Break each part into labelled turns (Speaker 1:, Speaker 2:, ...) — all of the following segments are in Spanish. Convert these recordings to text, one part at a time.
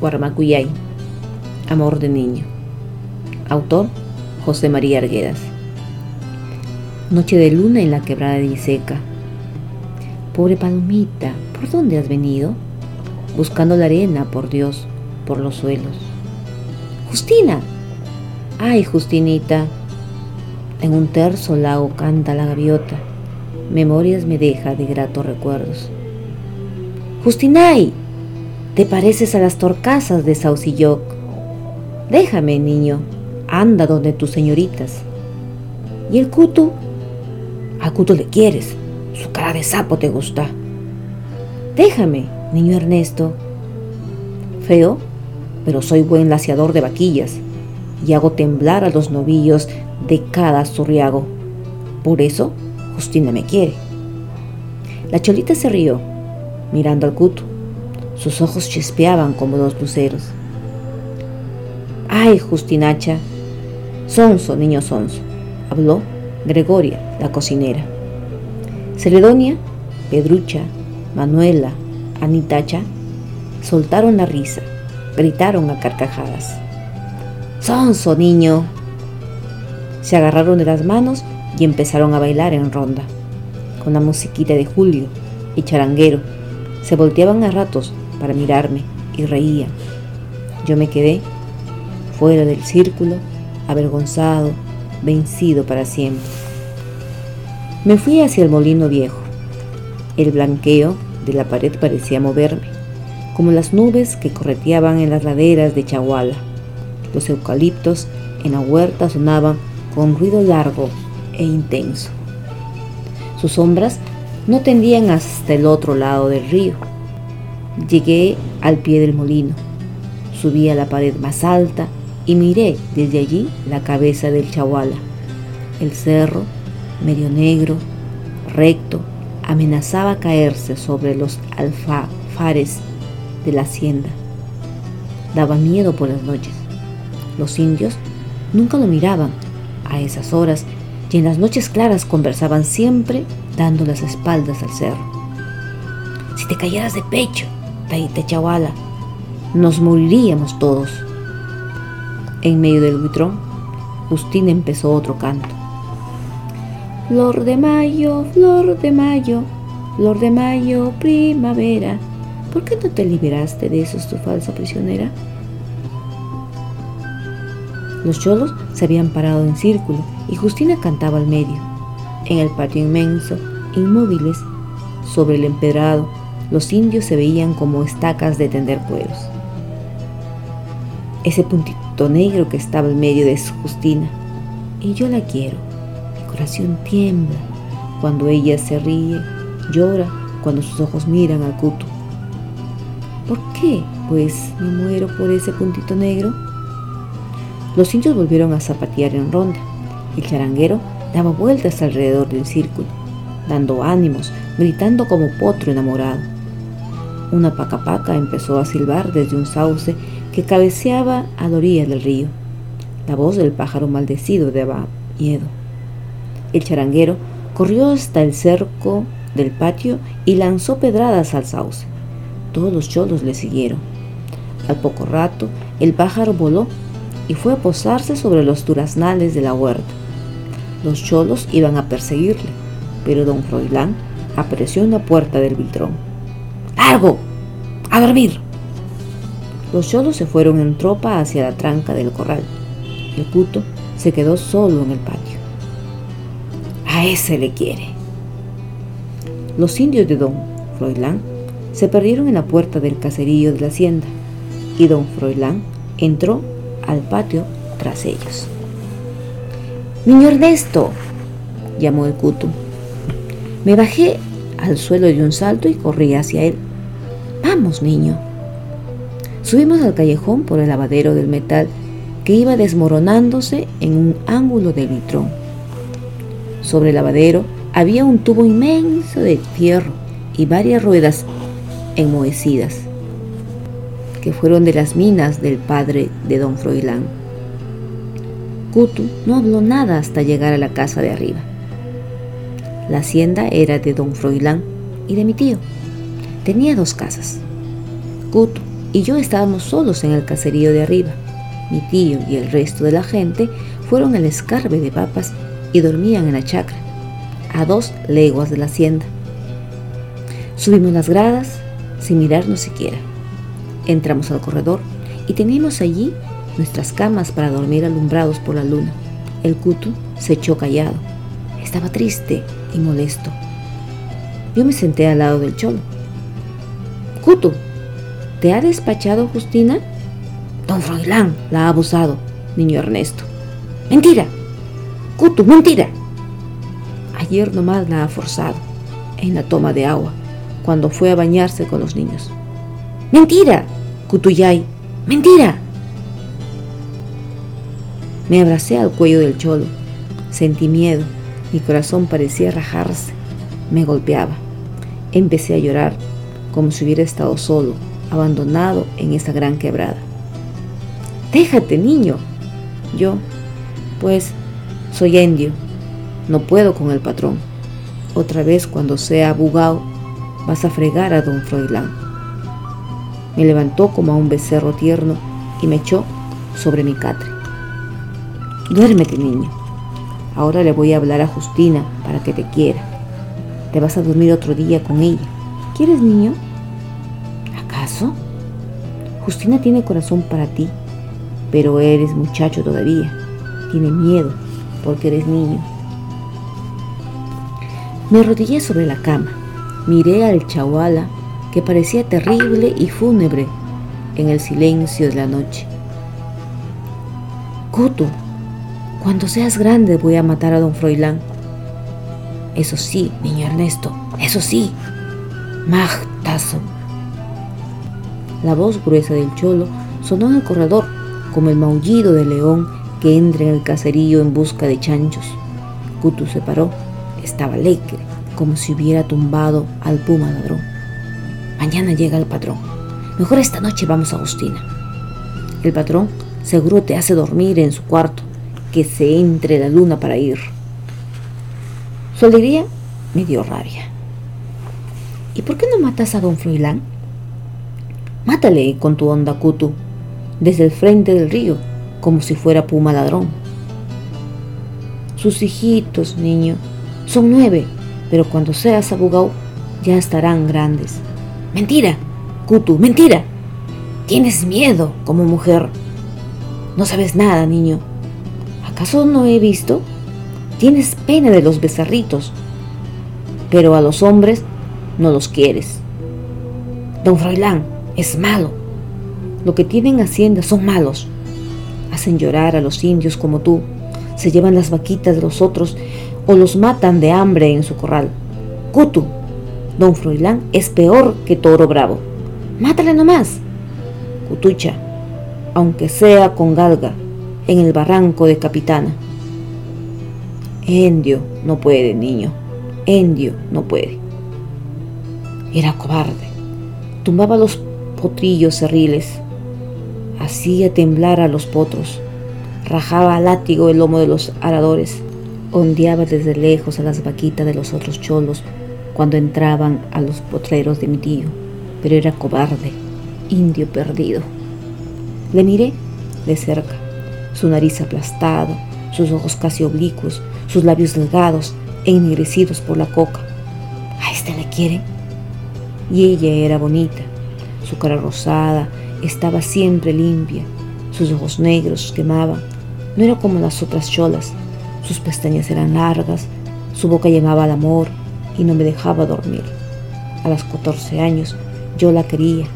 Speaker 1: Guarmacuyay, Amor de Niño. Autor José María Arguedas. Noche de luna en la quebrada de Iseca. Pobre palomita, ¿por dónde has venido? Buscando la arena, por Dios, por los suelos. Justina. Ay, Justinita. En un terzo lago canta la gaviota. Memorias me deja de gratos recuerdos. Justinay, te pareces a las torcasas de Saucilloc. Déjame, niño, anda donde tus señoritas. ¿Y el cutu? Al cutu le quieres, su cara de sapo te gusta. Déjame, niño Ernesto. Feo, pero soy buen laciador de vaquillas y hago temblar a los novillos de cada zurriago. Por eso, Justina me quiere. La cholita se rió mirando al cuto. Sus ojos chispeaban como dos luceros. ¡Ay, Justinacha! Sonso, niño sonso, habló Gregoria, la cocinera. Ceredonia, Pedrucha, Manuela, Anitacha soltaron la risa, gritaron a carcajadas. ¡Sonso, niño! Se agarraron de las manos y empezaron a bailar en ronda, con la musiquita de Julio y charanguero se volteaban a ratos para mirarme y reían. Yo me quedé fuera del círculo, avergonzado, vencido para siempre. Me fui hacia el molino viejo. El blanqueo de la pared parecía moverme, como las nubes que correteaban en las laderas de Chaguala. Los eucaliptos en la huerta sonaban con ruido largo e intenso. Sus sombras no tendían hasta el otro lado del río. Llegué al pie del molino, subí a la pared más alta y miré desde allí la cabeza del chahuala. El cerro, medio negro, recto, amenazaba caerse sobre los alfafares de la hacienda. Daba miedo por las noches. Los indios nunca lo miraban a esas horas y en las noches claras conversaban siempre dando las espaldas al cerro. Si te cayeras de pecho, Taita Chahuala, nos moriríamos todos. En medio del buitrón, Justina empezó otro canto. Flor de mayo, flor de mayo, flor de mayo, primavera. ¿Por qué no te liberaste de esos tu falsa prisionera? Los cholos se habían parado en círculo y Justina cantaba al medio. En el patio inmenso, inmóviles, sobre el empedrado, los indios se veían como estacas de tender cueros. Ese puntito negro que estaba en medio de Justina. Y yo la quiero. Mi corazón tiembla cuando ella se ríe, llora cuando sus ojos miran al cuto. ¿Por qué? Pues me muero por ese puntito negro. Los indios volvieron a zapatear en ronda. El charanguero daba vueltas alrededor del círculo, dando ánimos, gritando como potro enamorado. Una pacapaca empezó a silbar desde un sauce que cabeceaba a la orilla del río. La voz del pájaro maldecido daba miedo. El charanguero corrió hasta el cerco del patio y lanzó pedradas al sauce. Todos los cholos le siguieron. Al poco rato, el pájaro voló y fue a posarse sobre los duraznales de la huerta. Los cholos iban a perseguirle, pero don Froilán apareció en la puerta del viltrón. ¡A dormir! Los cholos se fueron en tropa hacia la tranca del corral. El puto se quedó solo en el patio. A ese le quiere. Los indios de don Froilán se perdieron en la puerta del caserío de la hacienda y don Froilán entró al patio tras ellos. Niño Ernesto, llamó el cuto. Me bajé al suelo de un salto y corrí hacia él. Vamos, niño. Subimos al callejón por el lavadero del metal que iba desmoronándose en un ángulo del vitrón. Sobre el lavadero había un tubo inmenso de fierro y varias ruedas enmohecidas que fueron de las minas del padre de don Froilán. Kutu no habló nada hasta llegar a la casa de arriba. La hacienda era de don Froilán y de mi tío. Tenía dos casas. Kutu y yo estábamos solos en el caserío de arriba. Mi tío y el resto de la gente fueron al escarbe de papas y dormían en la chacra, a dos leguas de la hacienda. Subimos las gradas sin mirarnos siquiera. Entramos al corredor y teníamos allí nuestras camas para dormir alumbrados por la luna. El cutu se echó callado. Estaba triste y molesto. Yo me senté al lado del cholo. Cutu, ¿te ha despachado Justina? Don Froilán la ha abusado, niño Ernesto. Mentira. Cutu, mentira. Ayer nomás la ha forzado en la toma de agua cuando fue a bañarse con los niños. Mentira, Cutuyay, mentira. Me abracé al cuello del cholo. Sentí miedo. Mi corazón parecía rajarse. Me golpeaba. Empecé a llorar como si hubiera estado solo, abandonado en esa gran quebrada. Déjate, niño. Yo, pues, soy indio. No puedo con el patrón. Otra vez cuando sea bugao, vas a fregar a don Froilán. Me levantó como a un becerro tierno y me echó sobre mi catre. Duérmete, niño. Ahora le voy a hablar a Justina para que te quiera. Te vas a dormir otro día con ella. ¿Quieres, niño? ¿Acaso? Justina tiene corazón para ti, pero eres muchacho todavía. Tiene miedo porque eres niño. Me arrodillé sobre la cama. Miré al chawala que parecía terrible y fúnebre en el silencio de la noche. Kutu, cuando seas grande voy a matar a don Froilán. Eso sí, niño Ernesto, eso sí. Magtazo. La voz gruesa del cholo sonó en el corredor como el maullido del león que entra en el caserío en busca de chanchos. Kutu se paró, estaba alegre, como si hubiera tumbado al puma ladrón. Mañana llega el patrón. Mejor esta noche vamos a Agustina. El patrón seguro te hace dormir en su cuarto que se entre la luna para ir. Su alegría me dio rabia. ¿Y por qué no matas a don Froilán? Mátale con tu onda cutu, desde el frente del río, como si fuera puma ladrón. Sus hijitos, niño, son nueve, pero cuando seas abogado ya estarán grandes. Mentira, Cutu, mentira. Tienes miedo como mujer. No sabes nada, niño. ¿Acaso no he visto? Tienes pena de los becerritos, pero a los hombres no los quieres. Don Froilán es malo. Lo que tienen hacienda son malos. Hacen llorar a los indios como tú. Se llevan las vaquitas de los otros o los matan de hambre en su corral. Cutu, don Froilán es peor que toro bravo. Mátale nomás. Cutucha, aunque sea con galga en el barranco de Capitana. Endio no puede, niño. Endio no puede. Era cobarde. Tumbaba los potrillos cerriles. Hacía temblar a los potros. Rajaba a látigo el lomo de los aradores. Ondeaba desde lejos a las vaquitas de los otros cholos cuando entraban a los potreros de mi tío. Pero era cobarde, indio perdido. Le miré de cerca su nariz aplastada, sus ojos casi oblicuos, sus labios delgados e ennegrecidos por la coca. ¿A este le quieren? Y ella era bonita. Su cara rosada estaba siempre limpia. Sus ojos negros quemaban. No era como las otras cholas. Sus pestañas eran largas. Su boca llamaba al amor y no me dejaba dormir. A los 14 años yo la quería.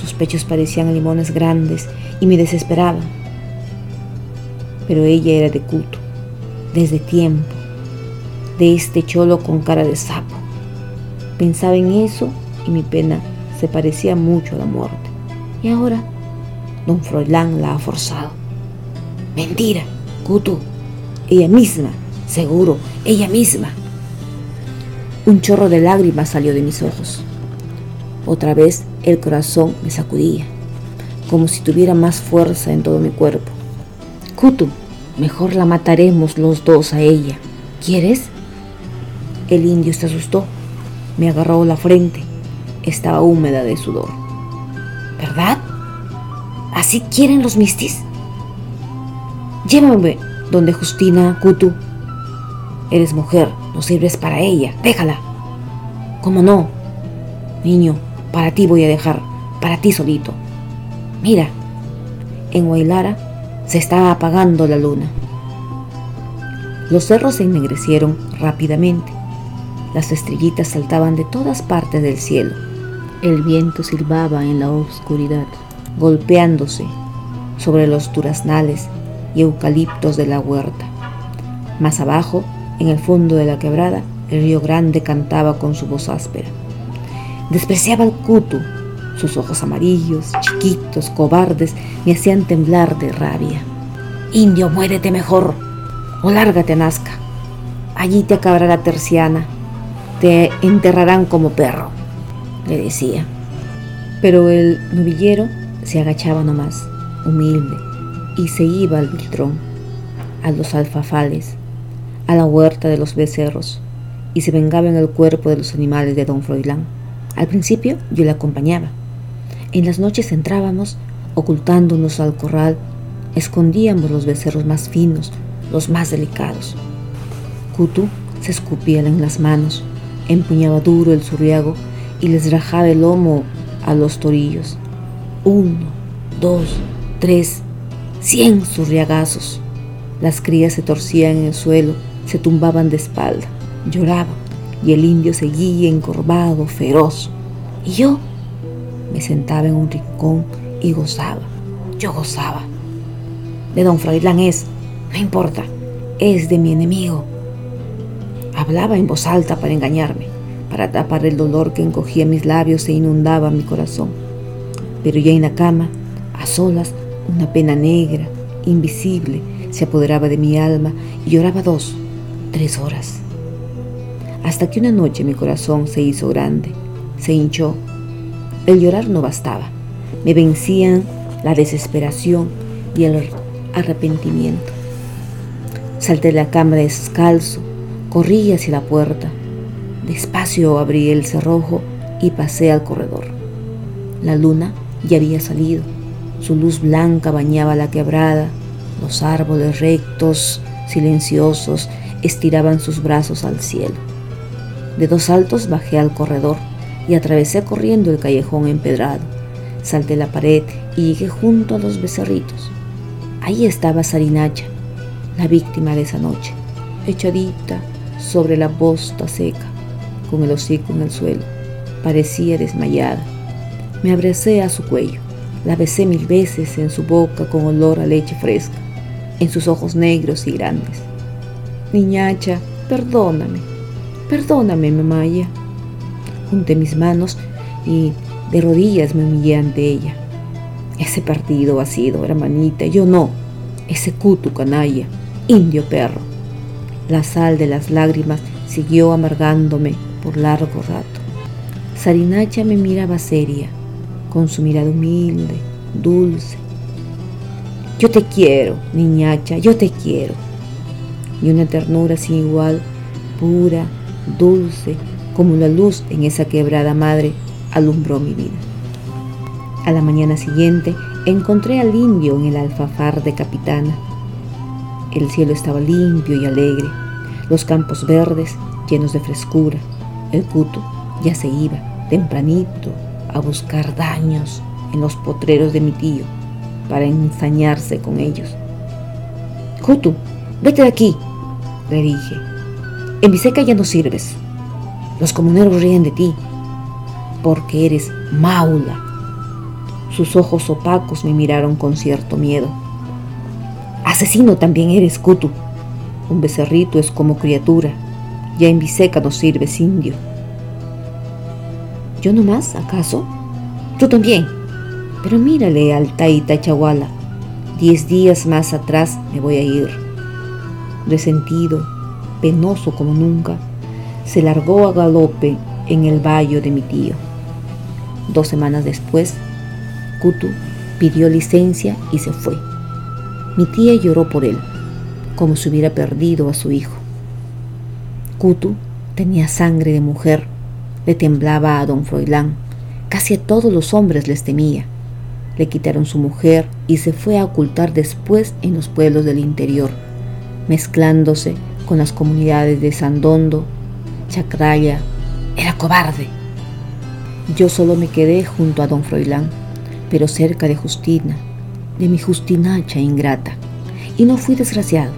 Speaker 1: Sus pechos parecían limones grandes y me desesperaban pero ella era de culto, desde tiempo, de este cholo con cara de sapo. Pensaba en eso y mi pena se parecía mucho a la muerte. Y ahora, don Froilán la ha forzado. Mentira, Cutu, ella misma, seguro, ella misma. Un chorro de lágrimas salió de mis ojos. Otra vez el corazón me sacudía, como si tuviera más fuerza en todo mi cuerpo. Kutu, mejor la mataremos los dos a ella. ¿Quieres? El indio se asustó. Me agarró la frente. Estaba húmeda de sudor. ¿Verdad? ¿Así quieren los mistis? Llévame donde Justina Kutu. Eres mujer, no sirves para ella, déjala. ¿Cómo no? Niño, para ti voy a dejar, para ti solito. Mira, en Huaylara se está apagando la luna. Los cerros se ennegrecieron rápidamente. Las estrellitas saltaban de todas partes del cielo. El viento silbaba en la oscuridad, golpeándose sobre los duraznales y eucaliptos de la huerta. Más abajo, en el fondo de la quebrada, el río Grande cantaba con su voz áspera. Despreciaba al cutu. Sus ojos amarillos, chiquitos, cobardes, me hacían temblar de rabia. Indio, muérete mejor o lárgate a Nazca. Allí te acabará la terciana. Te enterrarán como perro, le decía. Pero el novillero se agachaba nomás, humilde, y se iba al viltrón, a los alfafales, a la huerta de los becerros, y se vengaba en el cuerpo de los animales de don Froilán. Al principio yo le acompañaba. En las noches entrábamos, ocultándonos al corral, escondíamos los becerros más finos, los más delicados. Kutu se escupía en las manos, empuñaba duro el zurriago y les rajaba el lomo a los torillos. Uno, dos, tres, cien zurriagazos. Las crías se torcían en el suelo, se tumbaban de espalda, lloraban y el indio seguía encorvado, feroz. Y yo me sentaba en un rincón y gozaba. Yo gozaba. De don Froilán es, no importa, es de mi enemigo. Hablaba en voz alta para engañarme, para tapar el dolor que encogía mis labios e inundaba mi corazón. Pero ya en la cama, a solas, una pena negra, invisible, se apoderaba de mi alma y lloraba dos, tres horas hasta que una noche mi corazón se hizo grande, se hinchó. El llorar no bastaba, me vencían la desesperación y el arrepentimiento. Salté de la cama descalzo, corrí hacia la puerta. Despacio abrí el cerrojo y pasé al corredor. La luna ya había salido. Su luz blanca bañaba la quebrada. Los árboles rectos, silenciosos, estiraban sus brazos al cielo. De dos saltos bajé al corredor y atravesé corriendo el callejón empedrado. Salté la pared y llegué junto a los becerritos. Ahí estaba Sarinacha, la víctima de esa noche, echadita sobre la bosta seca, con el hocico en el suelo. Parecía desmayada. Me abracé a su cuello, la besé mil veces en su boca con olor a leche fresca, en sus ojos negros y grandes. Niñacha, perdóname, Perdóname, mamaya. Junté mis manos y de rodillas me humillé ante ella. Ese partido ha sido, hermanita, yo no. Ese cutu canalla, indio perro. La sal de las lágrimas siguió amargándome por largo rato. Sarinacha me miraba seria, con su mirada humilde, dulce. Yo te quiero, niñacha, yo te quiero. Y una ternura sin igual, pura, dulce como la luz en esa quebrada madre, alumbró mi vida. A la mañana siguiente encontré al indio en el alfafar de capitana. El cielo estaba limpio y alegre, los campos verdes llenos de frescura. El cuto ya se iba tempranito a buscar daños en los potreros de mi tío para ensañarse con ellos. Cutu, vete de aquí, le dije en Viseca ya no sirves. Los comuneros ríen de ti porque eres maula. Sus ojos opacos me miraron con cierto miedo. Asesino también eres, Kutu. Un becerrito es como criatura. Ya en Viseca no sirves, indio. ¿Yo no más, acaso? Tú también. Pero mírale al Taita Chahuala. Diez días más atrás me voy a ir. Resentido, penoso como nunca, se largó a galope en el valle de mi tío. Dos semanas después, Kutu pidió licencia y se fue. Mi tía lloró por él, como si hubiera perdido a su hijo. Kutu tenía sangre de mujer, le temblaba a don Froilán, casi a todos los hombres les temía. le quitaron su mujer y se fue a ocultar después en los pueblos del interior, mezclándose con las comunidades de Sandondo, Chacraya. Era cobarde. Yo solo me quedé junto a don Froilán, pero cerca de Justina, de mi Justinacha ingrata, y no fui desgraciado.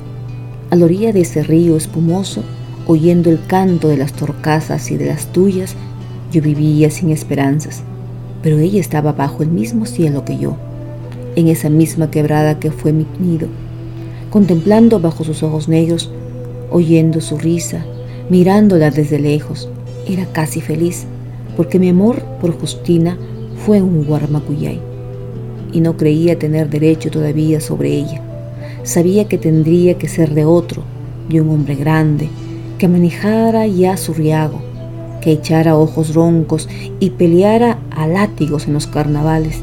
Speaker 1: A la orilla de ese río espumoso, oyendo el canto de las torcasas y de las tuyas, yo vivía sin esperanzas pero ella estaba bajo el mismo cielo que yo, en esa misma quebrada que fue mi nido, contemplando bajo sus ojos negros, oyendo su risa, mirándola desde lejos. Era casi feliz, porque mi amor por Justina fue un guarmacuyay, y no creía tener derecho todavía sobre ella. Sabía que tendría que ser de otro, de un hombre grande, que manejara ya su riago, que echara ojos roncos y peleara a látigos en los carnavales.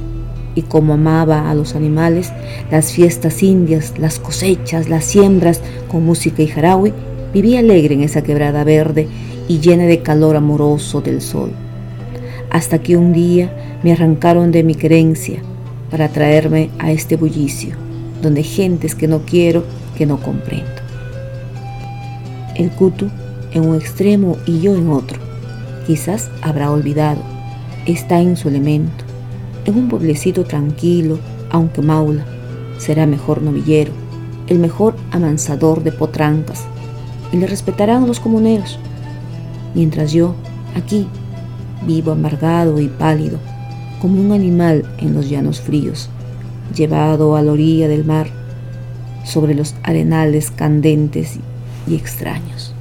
Speaker 1: Y como amaba a los animales, las fiestas indias, las cosechas, las siembras con música y jarawi, vivía alegre en esa quebrada verde y llena de calor amoroso del sol. Hasta que un día me arrancaron de mi querencia para traerme a este bullicio, donde gentes que no quiero, que no comprendo. El cutu en un extremo y yo en otro quizás habrá olvidado. Está en su elemento, en un pueblecito tranquilo, aunque maula. Será mejor novillero, el mejor amansador de potrancas, y le respetarán los comuneros. Mientras yo, aquí, vivo amargado y pálido, como un animal en los llanos fríos, llevado a la orilla del mar, sobre los arenales candentes y extraños.